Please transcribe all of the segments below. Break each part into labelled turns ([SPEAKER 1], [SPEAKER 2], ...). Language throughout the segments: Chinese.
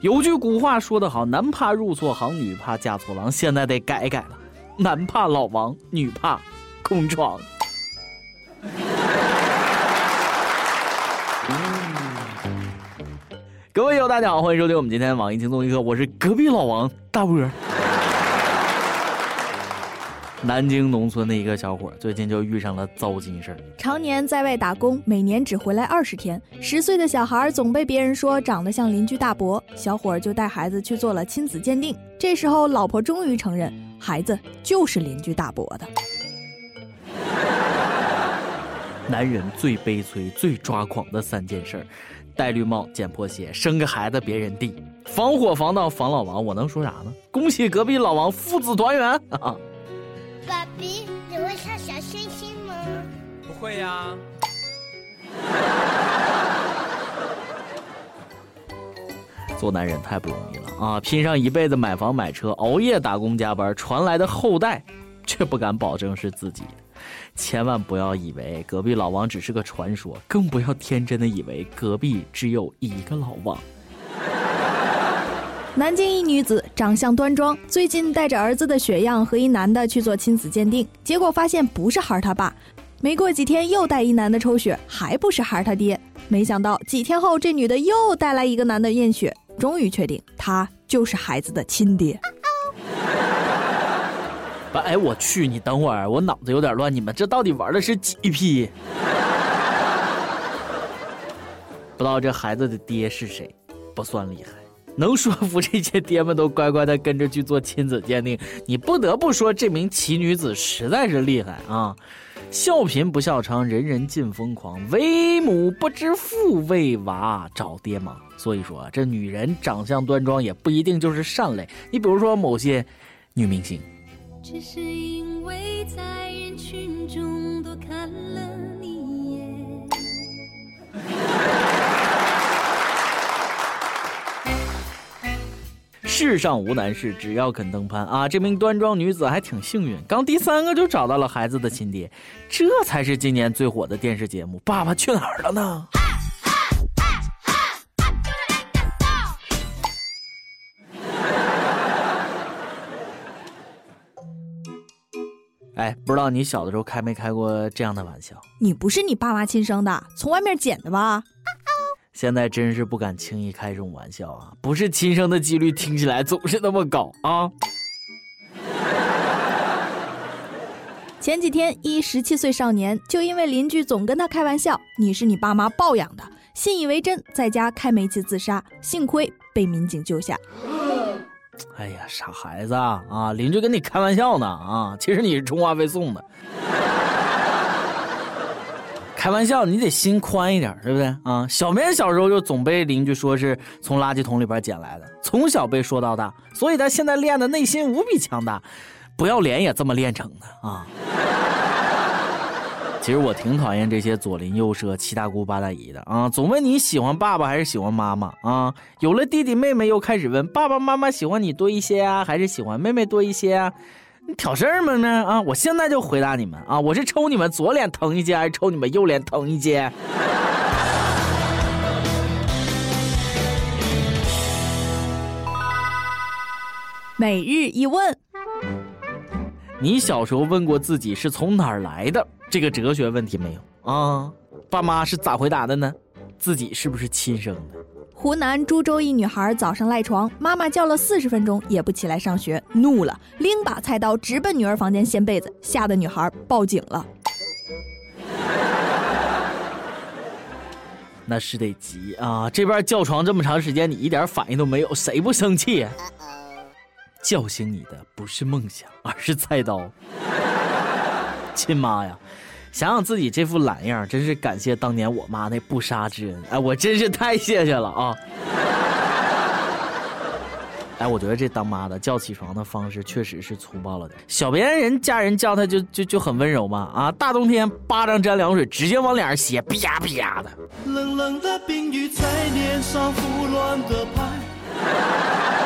[SPEAKER 1] 有句古话说得好，男怕入错行，女怕嫁错郎。现在得改改了，男怕老王，女怕空床。各位友，大家好，欢迎收听我们今天网易轻松一刻，我是隔壁老王大波。南京农村的一个小伙最近就遇上了糟心事儿。
[SPEAKER 2] 常年在外打工，每年只回来二十天。十岁的小孩总被别人说长得像邻居大伯，小伙就带孩子去做了亲子鉴定。这时候，老婆终于承认，孩子就是邻居大伯的。
[SPEAKER 1] 男人最悲催、最抓狂的三件事：戴绿帽、捡破鞋、生个孩子别人地。防火防盗防老王，我能说啥呢？恭喜隔壁老王父子团圆啊！
[SPEAKER 3] 爸比，你会唱小星星吗？
[SPEAKER 4] 不会呀。
[SPEAKER 1] 做男人太不容易了啊！拼上一辈子买房买车，熬夜打工加班，传来的后代，却不敢保证是自己的。千万不要以为隔壁老王只是个传说，更不要天真的以为隔壁只有一个老王。
[SPEAKER 2] 南京一女子长相端庄，最近带着儿子的血样和一男的去做亲子鉴定，结果发现不是孩儿他爸。没过几天又带一男的抽血，还不是孩儿他爹。没想到几天后这女的又带来一个男的验血，终于确定他就是孩子的亲爹。
[SPEAKER 1] 哎，我去，你等会儿，我脑子有点乱，你们这到底玩的是几批？不知道这孩子的爹是谁，不算厉害。能说服这些爹们都乖乖的跟着去做亲子鉴定，你不得不说这名奇女子实在是厉害啊！笑贫不笑娼，人人尽疯狂，为母不知父，为娃找爹忙。所以说，这女人长相端庄也不一定就是善类。你比如说某些女明星。只是因为在人群中多看了世上无难事，只要肯登攀啊！这名端庄女子还挺幸运，刚第三个就找到了孩子的亲爹，这才是今年最火的电视节目《爸爸去哪儿了》呢？哎，不知道你小的时候开没开过这样的玩笑？
[SPEAKER 2] 你不是你爸妈亲生的，从外面捡的吧？
[SPEAKER 1] 现在真是不敢轻易开这种玩笑啊！不是亲生的几率听起来总是那么高啊！
[SPEAKER 2] 前几天，一十七岁少年就因为邻居总跟他开玩笑“你是你爸妈抱养的”，信以为真，在家开煤气自杀，幸亏被民警救下。
[SPEAKER 1] 哎呀，傻孩子啊！邻居跟你开玩笑呢啊！其实你是充话费送的。开玩笑，你得心宽一点，对不对啊？小棉小时候就总被邻居说是从垃圾桶里边捡来的，从小被说到大，所以他现在练的内心无比强大，不要脸也这么练成的啊！其实我挺讨厌这些左邻右舍、七大姑八大姨的啊，总问你喜欢爸爸还是喜欢妈妈啊？有了弟弟妹妹又开始问爸爸妈妈喜欢你多一些啊，还是喜欢妹妹多一些啊？你挑事儿吗呢？啊！我现在就回答你们啊！我是抽你们左脸疼一截，还是抽你们右脸疼一截？
[SPEAKER 2] 每日一问：
[SPEAKER 1] 你小时候问过自己是从哪儿来的这个哲学问题没有啊？爸妈是咋回答的呢？自己是不是亲生的？
[SPEAKER 2] 湖南株洲一女孩早上赖床，妈妈叫了四十分钟也不起来上学，怒了，拎把菜刀直奔女儿房间掀被子，吓得女孩报警了。
[SPEAKER 1] 那是得急啊！这边叫床这么长时间，你一点反应都没有，谁不生气？叫醒你的不是梦想，而是菜刀。亲妈呀！想想自己这副懒样，真是感谢当年我妈那不杀之恩。哎，我真是太谢谢了啊！哎，我觉得这当妈的叫起床的方式确实是粗暴了点。小别人家人叫他就就就很温柔嘛啊！大冬天巴掌沾凉水，直接往脸上写，啪啪的。冷冷的冰雨在脸上胡乱的拍。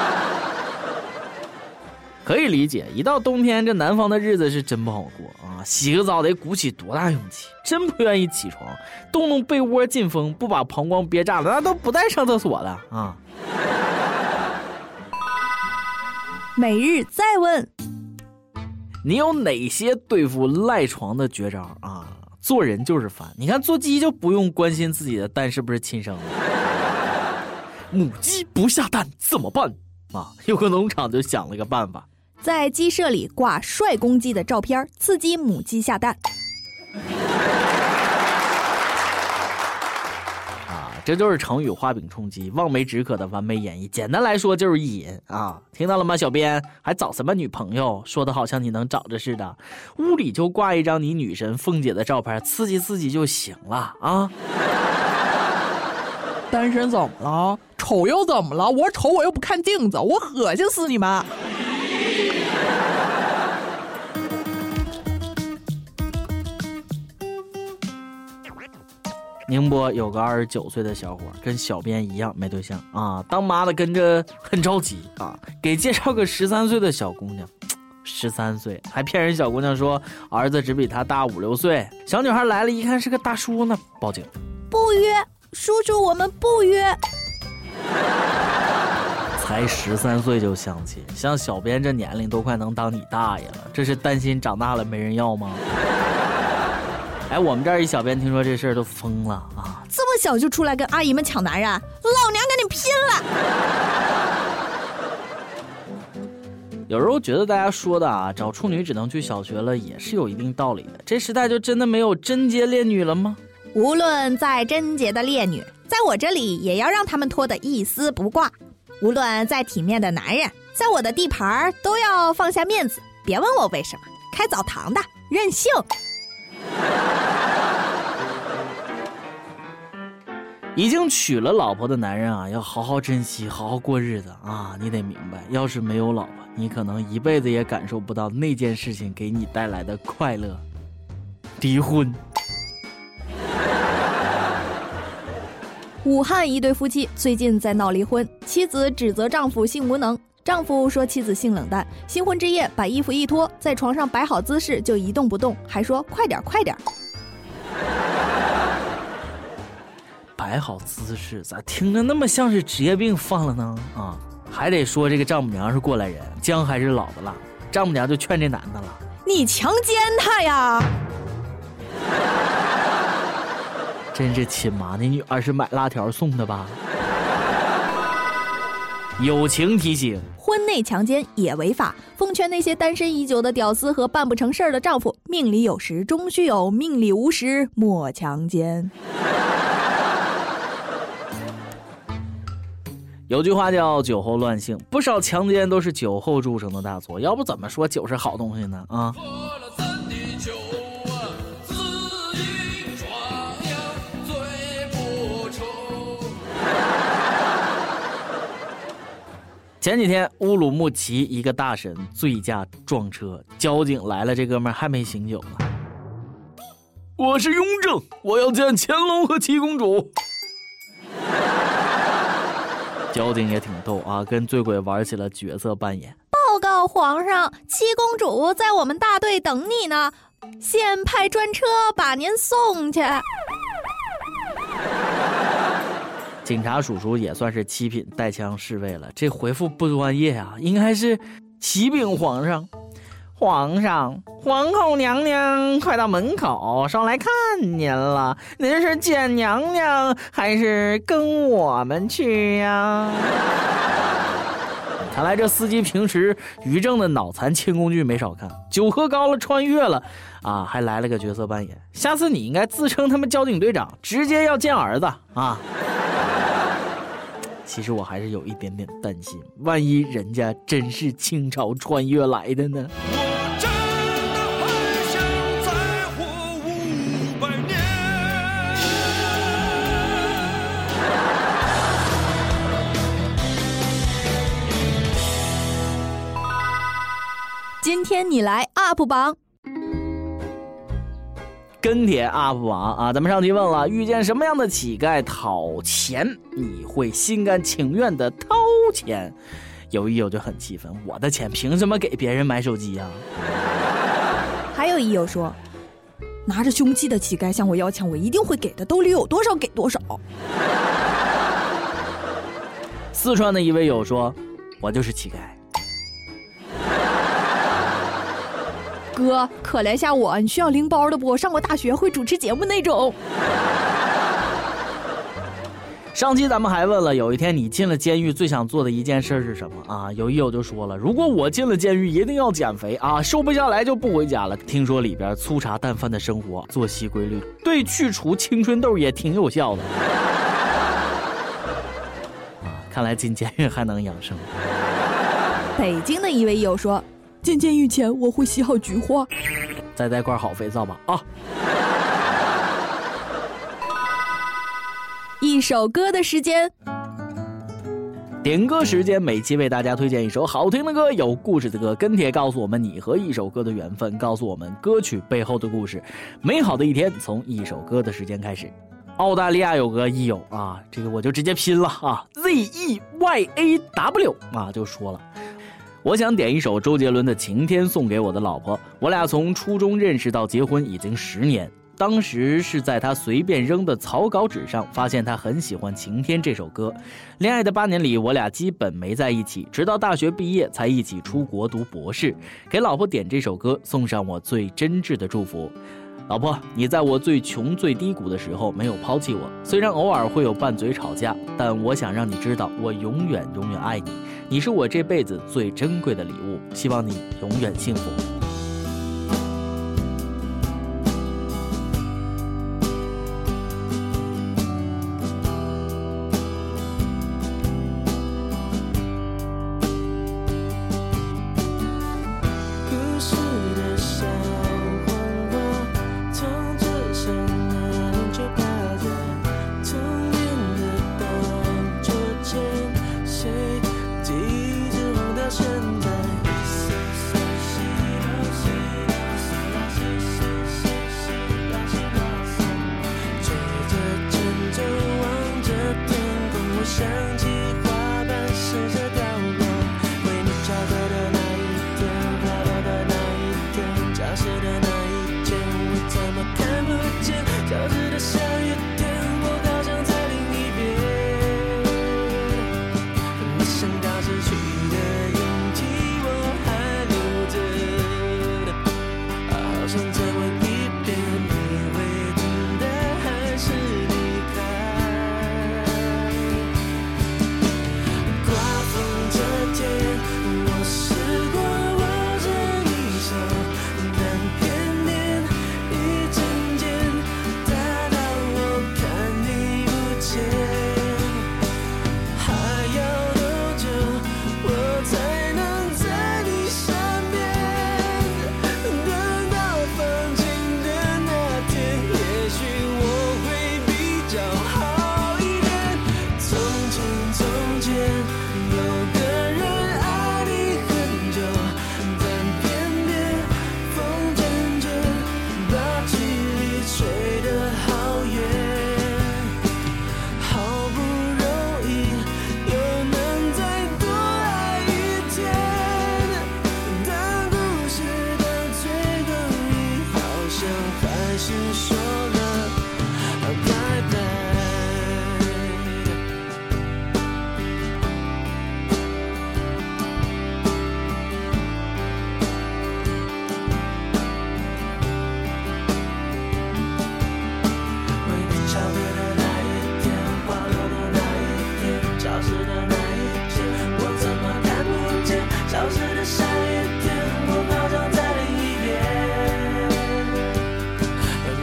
[SPEAKER 1] 可以理解，一到冬天，这南方的日子是真不好过啊！洗个澡得鼓起多大勇气，真不愿意起床，动动被窝进风，不把膀胱憋炸了，那都不带上厕所的啊！
[SPEAKER 2] 每日再问：
[SPEAKER 1] 你有哪些对付赖床的绝招啊？做人就是烦，你看做鸡就不用关心自己的蛋是不是亲生的，母鸡不下蛋怎么办啊？有个农场就想了个办法，
[SPEAKER 2] 在鸡舍里挂帅公鸡的照片，刺激母鸡下蛋。
[SPEAKER 1] 啊这就是成语画饼充饥、望梅止渴的完美演绎。简单来说就是意淫啊！听到了吗，小编？还找什么女朋友？说的好像你能找着似的。屋里就挂一张你女神凤姐的照片，刺激刺激就行了啊！
[SPEAKER 4] 单身怎么了？丑又怎么了？我丑我又不看镜子，我恶心死你们！
[SPEAKER 1] 宁波有个二十九岁的小伙，跟小编一样没对象啊，当妈的跟着很着急啊，给介绍个十三岁的小姑娘，十三岁还骗人小姑娘说儿子只比她大五六岁，小女孩来了一看是个大叔呢，报警，
[SPEAKER 2] 不约，叔叔我们不约，
[SPEAKER 1] 才十三岁就相亲，像小编这年龄都快能当你大爷了，这是担心长大了没人要吗？哎，我们这儿一小编听说这事儿都疯了啊！
[SPEAKER 2] 这么小就出来跟阿姨们抢男人，老娘跟你拼了！
[SPEAKER 1] 有时候觉得大家说的啊，找处女只能去小学了，也是有一定道理的。这时代就真的没有贞洁烈女了吗？
[SPEAKER 2] 无论再贞洁的烈女，在我这里也要让他们脱得一丝不挂；无论再体面的男人，在我的地盘儿都要放下面子。别问我为什么，开澡堂的任性。
[SPEAKER 1] 已经娶了老婆的男人啊，要好好珍惜，好好过日子啊！你得明白，要是没有老婆，你可能一辈子也感受不到那件事情给你带来的快乐。离婚。
[SPEAKER 2] 武汉一对夫妻最近在闹离婚，妻子指责丈夫性无能，丈夫说妻子性冷淡。新婚之夜，把衣服一脱，在床上摆好姿势就一动不动，还说快点快点。
[SPEAKER 1] 摆好姿势，咋听着那么像是职业病犯了呢？啊，还得说这个丈母娘是过来人，姜还是老的辣。丈母娘就劝这男的了：“
[SPEAKER 2] 你强奸她呀！”
[SPEAKER 1] 真是亲妈，那女儿是买辣条送的吧？友情提醒：
[SPEAKER 2] 婚内强奸也违法。奉劝那些单身已久的屌丝和办不成事儿的丈夫，命里有时终须有，命里无时莫强奸。
[SPEAKER 1] 有句话叫“酒后乱性”，不少强奸都是酒后铸成的大错。要不怎么说酒是好东西呢？啊！前几天乌鲁木齐一个大神醉驾撞车，交警来了，这哥们还没醒酒呢。我是雍正，我要见乾隆和七公主。交警也挺逗啊，跟醉鬼玩起了角色扮演。
[SPEAKER 2] 报告皇上，七公主在我们大队等你呢，现派专车把您送去。
[SPEAKER 1] 警察叔叔也算是七品带枪侍卫了，这回复不专业啊，应该是启禀皇上。皇上，皇后娘娘快到门口，上来看您了。您是见娘娘，还是跟我们去呀？看来这司机平时于正的脑残轻工具没少看，酒喝高了穿越了，啊，还来了个角色扮演。下次你应该自称他们交警队长，直接要见儿子啊！其实我还是有一点点担心，万一人家真是清朝穿越来的呢？
[SPEAKER 2] 今天你来 UP 榜，
[SPEAKER 1] 跟帖 UP 榜啊！咱们上期问了，遇见什么样的乞丐讨钱，你会心甘情愿的掏钱？有一友就很气愤，我的钱凭什么给别人买手机呀？
[SPEAKER 2] 还有一友说，拿着凶器的乞丐向我要钱，我一定会给的，兜里有多少给多少。
[SPEAKER 1] 四川的一位友说，我就是乞丐。
[SPEAKER 2] 哥，可怜下我，你需要拎包的不？上过大学，会主持节目那种。
[SPEAKER 1] 上期咱们还问了，有一天你进了监狱，最想做的一件事是什么啊？有一友就说了，如果我进了监狱，一定要减肥啊，瘦不下来就不回家了。听说里边粗茶淡饭的生活，作息规律，对去除青春痘也挺有效的。啊，看来进监狱还能养生。
[SPEAKER 2] 北京的一位友说，进监狱前我会洗好菊花，
[SPEAKER 1] 再带块好肥皂吧啊。
[SPEAKER 2] 一首歌的时间，
[SPEAKER 1] 点歌时间，每期为大家推荐一首好听的歌，有故事的歌，跟帖告诉我们你和一首歌的缘分，告诉我们歌曲背后的故事。美好的一天从一首歌的时间开始。澳大利亚有个益友啊，这个我就直接拼了啊，Z E Y A W 啊，就说了，我想点一首周杰伦的《晴天》送给我的老婆，我俩从初中认识到结婚已经十年。当时是在他随便扔的草稿纸上发现他很喜欢《晴天》这首歌。恋爱的八年里，我俩基本没在一起，直到大学毕业才一起出国读博士。给老婆点这首歌，送上我最真挚的祝福。老婆，你在我最穷最低谷的时候没有抛弃我，虽然偶尔会有拌嘴吵架，但我想让你知道，我永远永远爱你。你是我这辈子最珍贵的礼物，希望你永远幸福。
[SPEAKER 5] 还是说。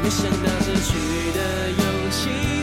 [SPEAKER 5] 没想到失去的勇气。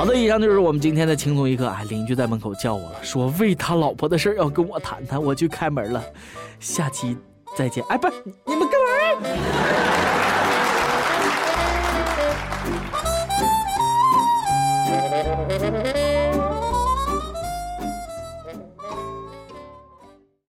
[SPEAKER 5] 好
[SPEAKER 1] 的，以上就是我们今天的轻松一刻。啊，邻居在门口叫我了，说为他老婆的事要跟我谈谈，我去开门了。下期再见。哎，不是你们。